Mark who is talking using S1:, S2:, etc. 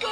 S1: Go!